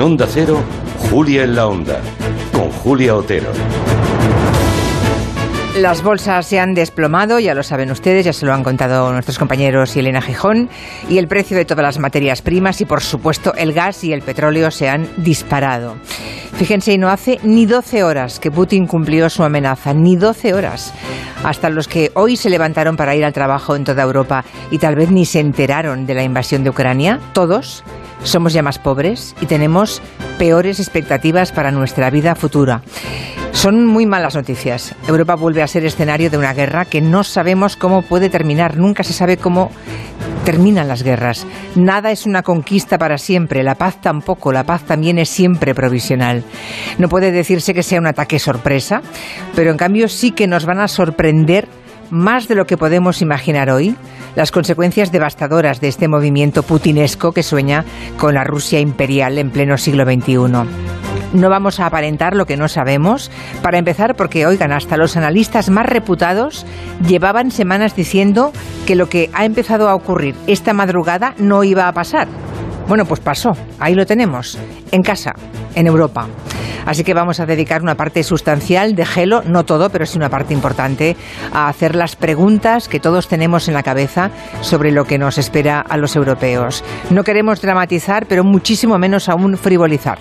Onda Cero, Julia en la Onda, con Julia Otero. Las bolsas se han desplomado, ya lo saben ustedes, ya se lo han contado nuestros compañeros y Elena Gijón, y el precio de todas las materias primas y por supuesto el gas y el petróleo se han disparado. Fíjense, y no hace ni 12 horas que Putin cumplió su amenaza, ni 12 horas. Hasta los que hoy se levantaron para ir al trabajo en toda Europa y tal vez ni se enteraron de la invasión de Ucrania, todos somos ya más pobres y tenemos peores expectativas para nuestra vida futura. Son muy malas noticias. Europa vuelve a ser escenario de una guerra que no sabemos cómo puede terminar. Nunca se sabe cómo terminan las guerras. Nada es una conquista para siempre. La paz tampoco. La paz también es siempre provisional. No puede decirse que sea un ataque sorpresa, pero en cambio sí que nos van a sorprender más de lo que podemos imaginar hoy las consecuencias devastadoras de este movimiento putinesco que sueña con la Rusia imperial en pleno siglo XXI. No vamos a aparentar lo que no sabemos. Para empezar, porque, oigan, hasta los analistas más reputados llevaban semanas diciendo que lo que ha empezado a ocurrir esta madrugada no iba a pasar. Bueno, pues pasó. Ahí lo tenemos. En casa, en Europa. Así que vamos a dedicar una parte sustancial de gelo, no todo, pero sí una parte importante, a hacer las preguntas que todos tenemos en la cabeza sobre lo que nos espera a los europeos. No queremos dramatizar, pero muchísimo menos aún frivolizar.